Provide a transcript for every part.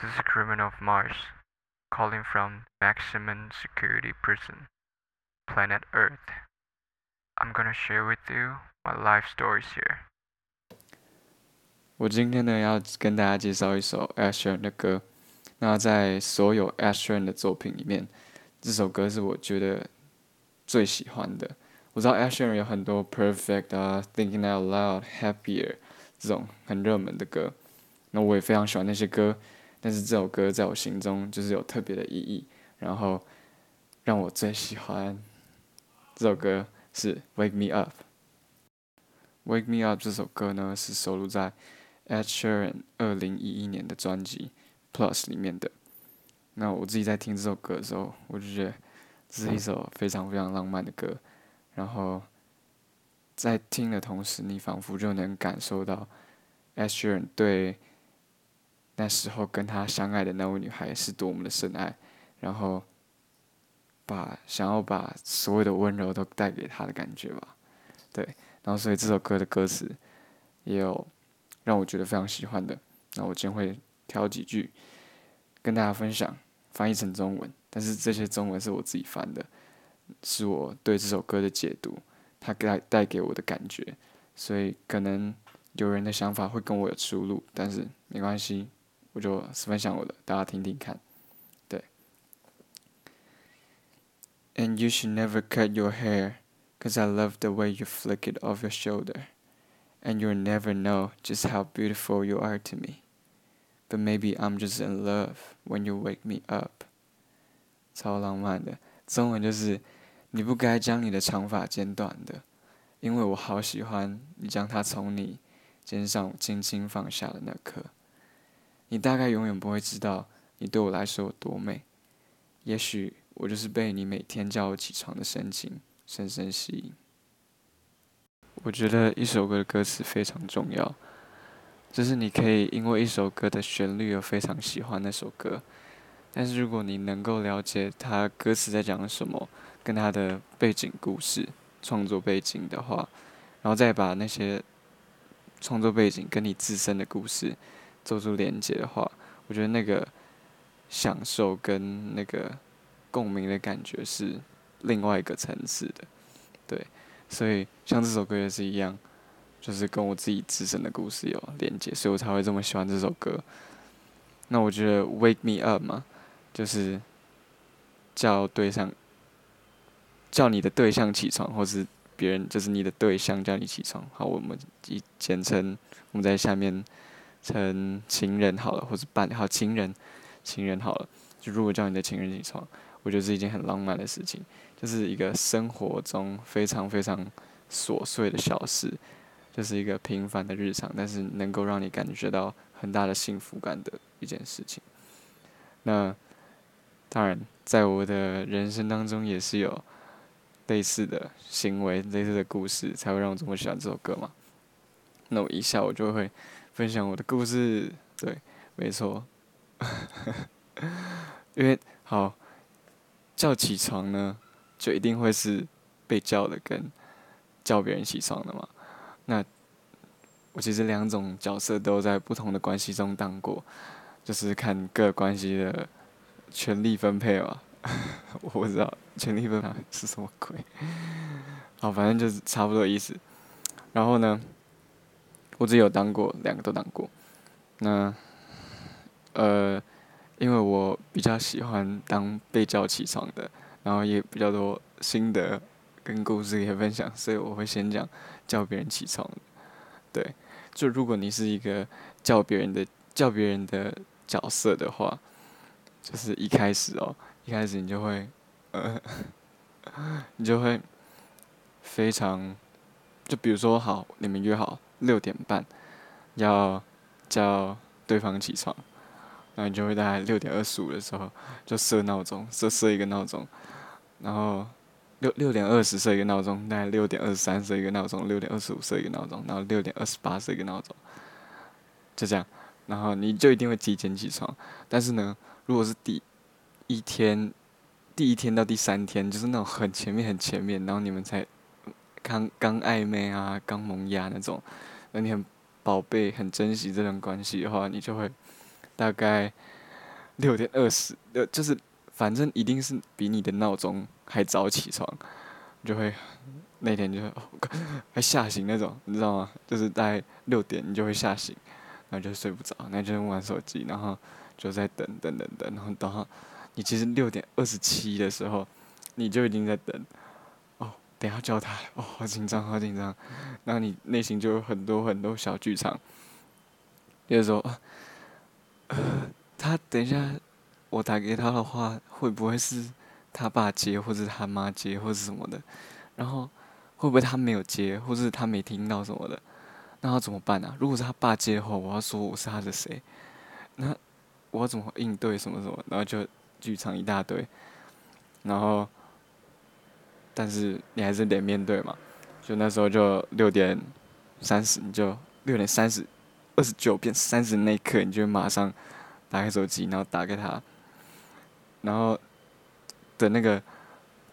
This is a criminal of Mars, calling from maximum security prison, planet Earth. I'm gonna share with you my life stories here. 我今天呢要跟大家介绍一首 Asher 的歌。那在所有 Asher 的作品里面，这首歌是我觉得最喜欢的。我知道 Asher 有很多 Perfect 啊、Thinking Out Loud、Happier 这种很热门的歌，那我也非常喜欢那些歌。 但是这首歌在我心中就是有特别的意义，然后让我最喜欢这首歌是《Wake Me Up》。《Wake Me Up》这首歌呢是收录在 Ed Sheeran 二零一一年的专辑《Plus》里面的。那我自己在听这首歌的时候，我就觉得这是一首非常非常浪漫的歌。然后在听的同时，你仿佛就能感受到 Ed Sheeran 对。那时候跟他相爱的那位女孩是多么的深爱，然后把想要把所有的温柔都带给他的感觉吧，对，然后所以这首歌的歌词也有让我觉得非常喜欢的，那我今天会挑几句跟大家分享，翻译成中文，但是这些中文是我自己翻的，是我对这首歌的解读，它带带给我的感觉，所以可能有人的想法会跟我有出入，但是没关系。我就分享我的，大家听听看。对。And you should never cut your hair, cause I love the way you flick it off your shoulder. And you'll never know just how beautiful you are to me. But maybe I'm just in love when you wake me up. 超浪漫的，中文就是你不该将你的长发剪短的，因为我好喜欢你将它从你肩上轻轻放下的那刻。 你大概永远不会知道，你对我来说有多美。也许我就是被你每天叫我起床的神情深深吸引。我觉得一首歌的歌词非常重要，就是你可以因为一首歌的旋律而非常喜欢那首歌，但是如果你能够了解它歌词在讲什么，跟它的背景故事、创作背景的话，然后再把那些创作背景跟你自身的故事。做出连接的话，我觉得那个享受跟那个共鸣的感觉是另外一个层次的，对，所以像这首歌也是一样，就是跟我自己自身的故事有连接，所以我才会这么喜欢这首歌。那我觉得 “wake me up” 嘛，就是叫对象，叫你的对象起床，或是别人就是你的对象叫你起床。好，我们一简称我们在下面。成情人好了，或者伴好情人，情人好了，就如果叫你的情人起床，我觉得是一件很浪漫的事情，就是一个生活中非常非常琐碎的小事，就是一个平凡的日常，但是能够让你感觉到很大的幸福感的一件事情。那当然，在我的人生当中也是有类似的行为、类似的故事，才会让我这么喜欢这首歌嘛。那我一下我就会。分享我的故事，对，没错，因为好叫起床呢，就一定会是被叫的跟叫别人起床的嘛。那我其实两种角色都在不同的关系中当过，就是看各关系的权力分配嘛。我不知道权力分配是什么鬼，好，反正就是差不多意思。然后呢？我只有当过，两个都当过。那，呃，因为我比较喜欢当被叫起床的，然后也比较多心得跟故事可以分享，所以我会先讲叫别人起床。对，就如果你是一个叫别人的叫别人的角色的话，就是一开始哦，一开始你就会，呃，你就会非常，就比如说好，你们约好。六点半要叫对方起床，那你就会在六点二十五的时候就设闹钟，设设一个闹钟，然后六六点二十设一个闹钟，大概六点二十三设一个闹钟，六点二十五设一个闹钟，然后六点二十八设一个闹钟，就这样，然后你就一定会提前起床。但是呢，如果是第一天，第一天到第三天，就是那种很前面很前面，然后你们才刚刚暧昧啊，刚萌芽那种。那你很宝贝、很珍惜这段关系的话，你就会大概六点二十，呃，就是反正一定是比你的闹钟还早起床，就会那天就还吓醒那种，你知道吗？就是大概六点你就会吓醒，然后就睡不着，那就玩手机，然后就在等等等等，然后等到你其实六点二十七的时候，你就已经在等，等下叫他，哦，好紧张，好紧张，然后你内心就有很多很多小剧场，就是说，呃，他等一下我打给他的话，会不会是他爸接，或者他妈接，或者什么的？然后会不会他没有接，或者他没听到什么的？那要怎么办啊？如果是他爸接的话，我要说我是他的谁？那我要怎么应对什么什么？然后就剧场一大堆，然后但是你还是得面对嘛。就那时候就六点三十，你就六点三十二十九变三十那一刻，你就马上打开手机，然后打给他，然后的那个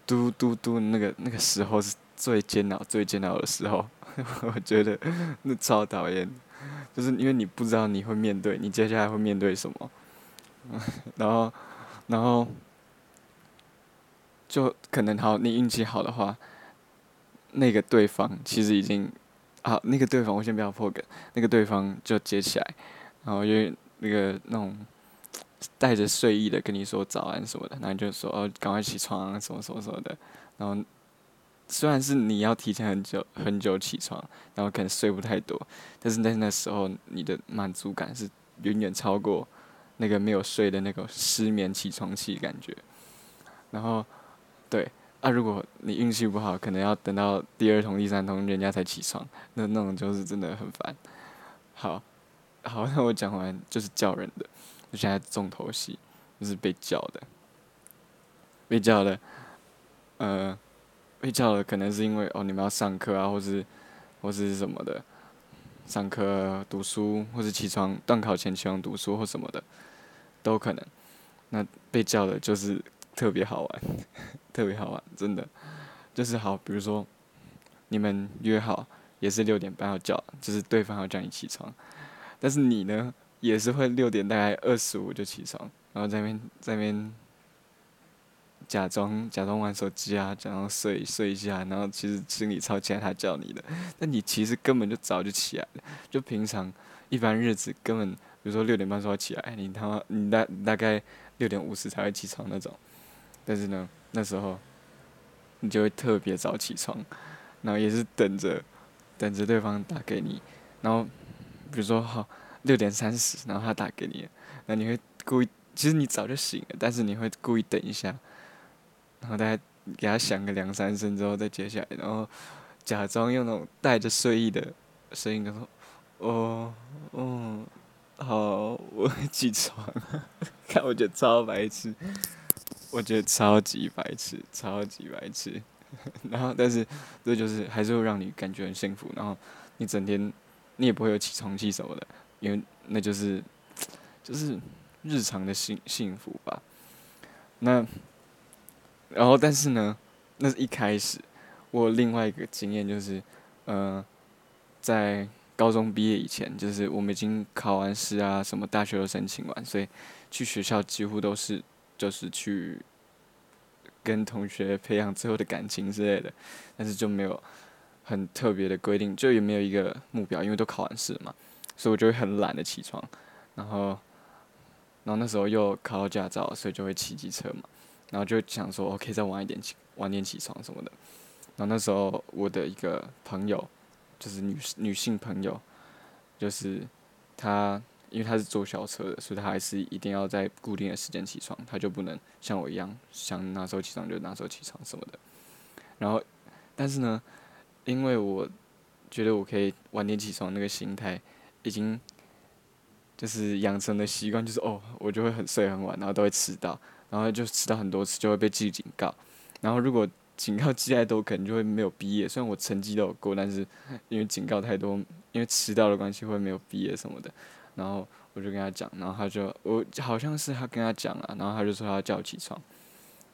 嘟嘟嘟那个那个时候是最煎熬、最煎熬的时候。我觉得那超讨厌，就是因为你不知道你会面对，你接下来会面对什么，然后，然后，就可能好，你运气好的话，那个对方其实已经，好，那个对方我先不要破梗，那个对方就接起来，然后因为那个那种带着睡意的跟你说早安什么的，然后就说哦，赶快起床什么什么什么的，然后。虽然是你要提前很久很久起床，然后可能睡不太多，但是在那时候你的满足感是远远超过那个没有睡的那个失眠起床气感觉。然后，对啊，如果你运气不好，可能要等到第二通、第三通人家才起床，那那种就是真的很烦。好，好，那我讲完就是叫人的，我现在重头戏就是被叫的，被叫的，呃。被叫了，可能是因为哦，你们要上课啊，或是，或是什么的，上课读书，或是起床断考前起床读书或什么的，都可能。那被叫的就是特别好玩，特别好玩，真的，就是好。比如说，你们约好也是六点半要叫，就是对方要叫你起床，但是你呢，也是会六点大概二十五就起床，然后在那边在那边。假装假装玩手机啊，假装睡睡一下，然后其实心里超期待他叫你的，但你其实根本就早就起来了。就平常一般日子根本，比如说六点半说要起来，你他妈你大大概六点五十才会起床那种。但是呢，那时候你就会特别早起床，然后也是等着等着对方打给你，然后比如说好六点三十，然后他打给你，那你会故意，其实你早就醒了，但是你会故意等一下。然后大家给他响个两三声之后再接下来，然后假装用那种带着睡意的声音跟，他说：“哦，哦，好，我起床。”看，我觉得超白痴，我觉得超级白痴，超级白痴。然后，但是这就是还是会让你感觉很幸福。然后你整天你也不会有起床气什么的，因为那就是就是日常的幸幸福吧。那。然后，但是呢，那是一开始。我另外一个经验就是，呃，在高中毕业以前，就是我们已经考完试啊，什么大学都申请完，所以去学校几乎都是就是去跟同学培养最后的感情之类的。但是就没有很特别的规定，就也没有一个目标，因为都考完试嘛，所以我就会很懒得起床。然后，然后那时候又考到驾照，所以就会骑机车嘛。然后就想说，OK，再晚一点起，晚点起床什么的。然后那时候我的一个朋友，就是女女性朋友，就是她，因为他是坐校车的，所以他还是一定要在固定的时间起床，他就不能像我一样想哪时候起床就哪时候起床什么的。然后，但是呢，因为我觉得我可以晚点起床，那个心态已经就是养成的习惯，就是哦，我就会很睡很晚，然后都会迟到。然后就迟到很多次，就会被记警告。然后如果警告记太多，可能就会没有毕业。虽然我成绩都有过，但是因为警告太多，因为迟到的关系会没有毕业什么的。然后我就跟他讲，然后他就我好像是他跟他讲了，然后他就说他叫我起床。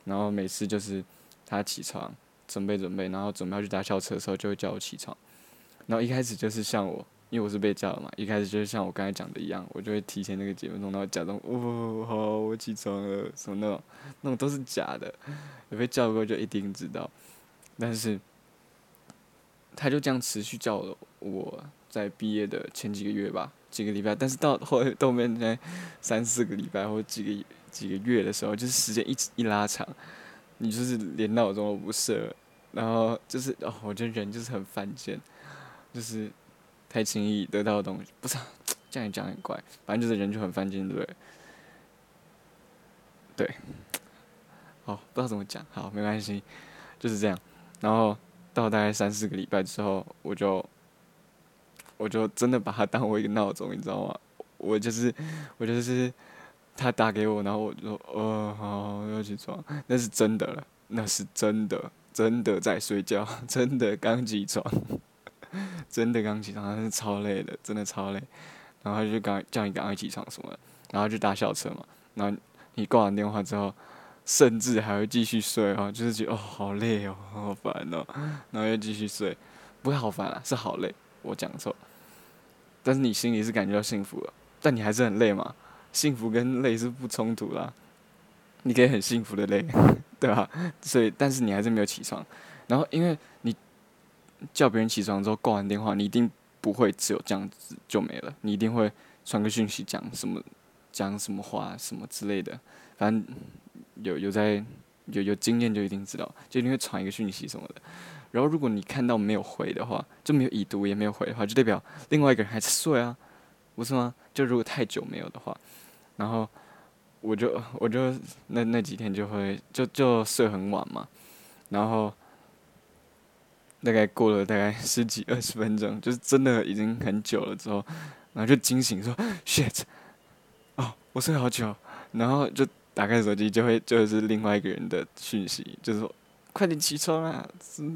然后每次就是他起床准备准备，然后准备要去搭校车的时候，就会叫我起床。然后一开始就是像我因为我是被叫的嘛，一开始就是像我刚才讲的一样，我就会提前那个几分钟，然后假装哦好，我起床了，什么那种，那种都是假的，有被叫过就一定知道，但是他就这样持续叫了我在毕业的前几个月吧，几个礼拜，但是到后后面在三四个礼拜或几个几个月的时候，就是时间一直一拉长，你就是连闹钟都不设，然后就是哦，我觉得人就是很犯贱，就是太轻易得到的东西，不是、这样讲很怪，反正就是人就很犯贱，对不对？对，好，不知道怎么讲，好，没关系，就是这样。然后到大概三四个礼拜之后，我就我就真的把它当为一个闹钟，你知道吗？我就是我就是他打给我，然后我就说哦好要起床，那是真的了，那是真的，真的在睡觉，真的刚起床，真的刚起床，但是超累的，真的超累。然后他就赶叫你赶快起床什么的，然后就搭校车嘛。然后你挂完电话之后，甚至还会继续睡哦，就是觉得哦好累哦，好烦哦，然后又继续睡，不会好烦啊，是好累，我讲错。但是你心里是感觉到幸福了，但你还是很累嘛。幸福跟累是不冲突啦，你可以很幸福的累，对吧？所以，但是你还是没有起床。然后，因为你叫别人起床之后挂完电话，你一定不会只有这样子就没了，你一定会传个讯息讲什么，讲什么话什么之类的。反正有有在有有经验就一定知道，就一定会传一个讯息什么的。然后，如果你看到没有回的话，就没有已读也没有回的话，就代表另外一个人还在睡啊，不是吗？就如果太久没有的话。然后我就 我就那那几天就会就就睡很晚嘛，然后大概过了大概十几二十分钟，就是真的已经很久了之后，然后就惊醒说 shit，哦我睡好久，然后就打开手机就会就是另外一个人的讯息，就是说快点起床啊，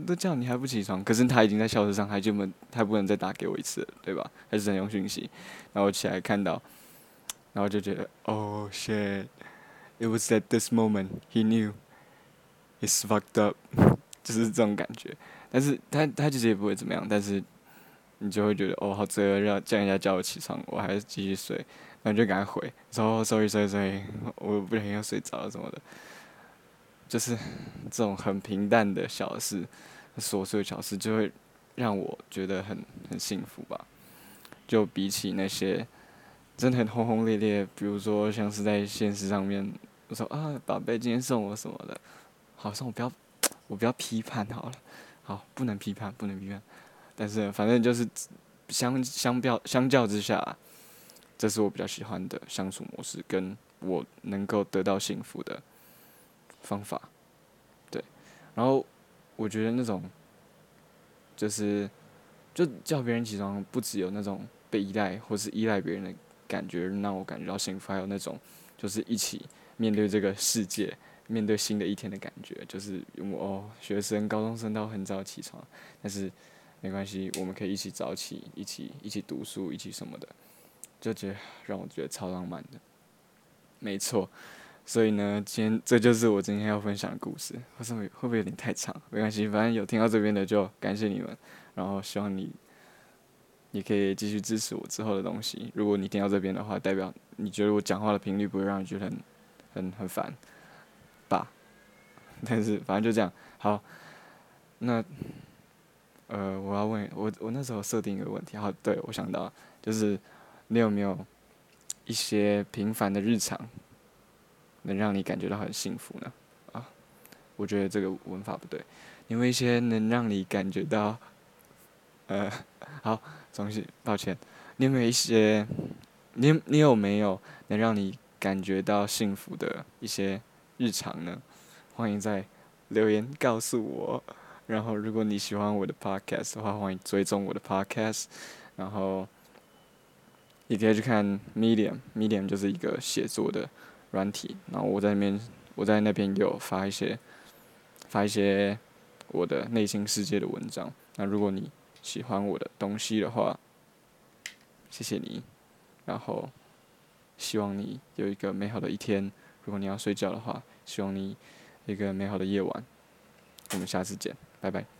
都叫你还不起床，可是他已经在校车上，他就不他不能再打给我一次，对吧？还是很用讯息，然后我起来看到。然后就觉得，Oh shit！It was at this moment he knew it's fucked up，就是这种感觉。但是他他其实也不会怎么样，但是你就会觉得，哦，好罪恶，让叫人家叫我起床，我还是继续睡，然后就赶快回，说 sorry sorry sorry，我不小心要睡着了什么的。就是这种很平淡的小事，琐碎的小事，就会让我觉得很很幸福吧。就比起那些。真的很轰轰烈烈，比如说像是在现实上面，我说啊，宝贝今天送我什么的，好像我不要，我不要批判好了，好，不能批判，不能批判，但是反正就是相相较相较之下，这是我比较喜欢的相处模式，跟我能够得到幸福的方法，对，然后我觉得那种就是就叫别人起床，不只有那种被依赖或是依赖别人的。感觉让我感觉到幸福，还有那种就是一起面对这个世界，面对新的一天的感觉。就是我学生高中生都很早起床，但是没关系，我们可以一起早起，一起一起读书，一起什么的，就觉得让我觉得超浪漫的。没错，所以呢，今天这就是我今天要分享的故事。会不会会不会有点太长？没关系，反正有听到这边的就感谢你们，然后希望你。你可以继续支持我之后的东西。如果你听到这边的话，代表你觉得我讲话的频率不会让你觉得很、很、很烦吧？但是反正就这样。好，那呃，我要问我，我那时候设定一个问题。好，对我想到就是你有没有一些平凡的日常能让你感觉到很幸福呢？啊，我觉得这个文法不对。因为一些能让你感觉到呃，好。东西，抱歉，你有没有一些，你你有没有能让你感觉到幸福的一些日常呢？欢迎在留言告诉我。然后，如果你喜欢我的 podcast 的话，欢迎追踪我的 podcast。然后，也可以去看 Medium，Medium 就是一个写作的软体。然后我在那边，我在那边有发一些，发一些我的内心世界的文章。那如果你喜欢我的东西的话，谢谢你。然后，希望你有一个美好的一天。如果你要睡觉的话，希望你一个美好的夜晚。我们下次见，拜拜。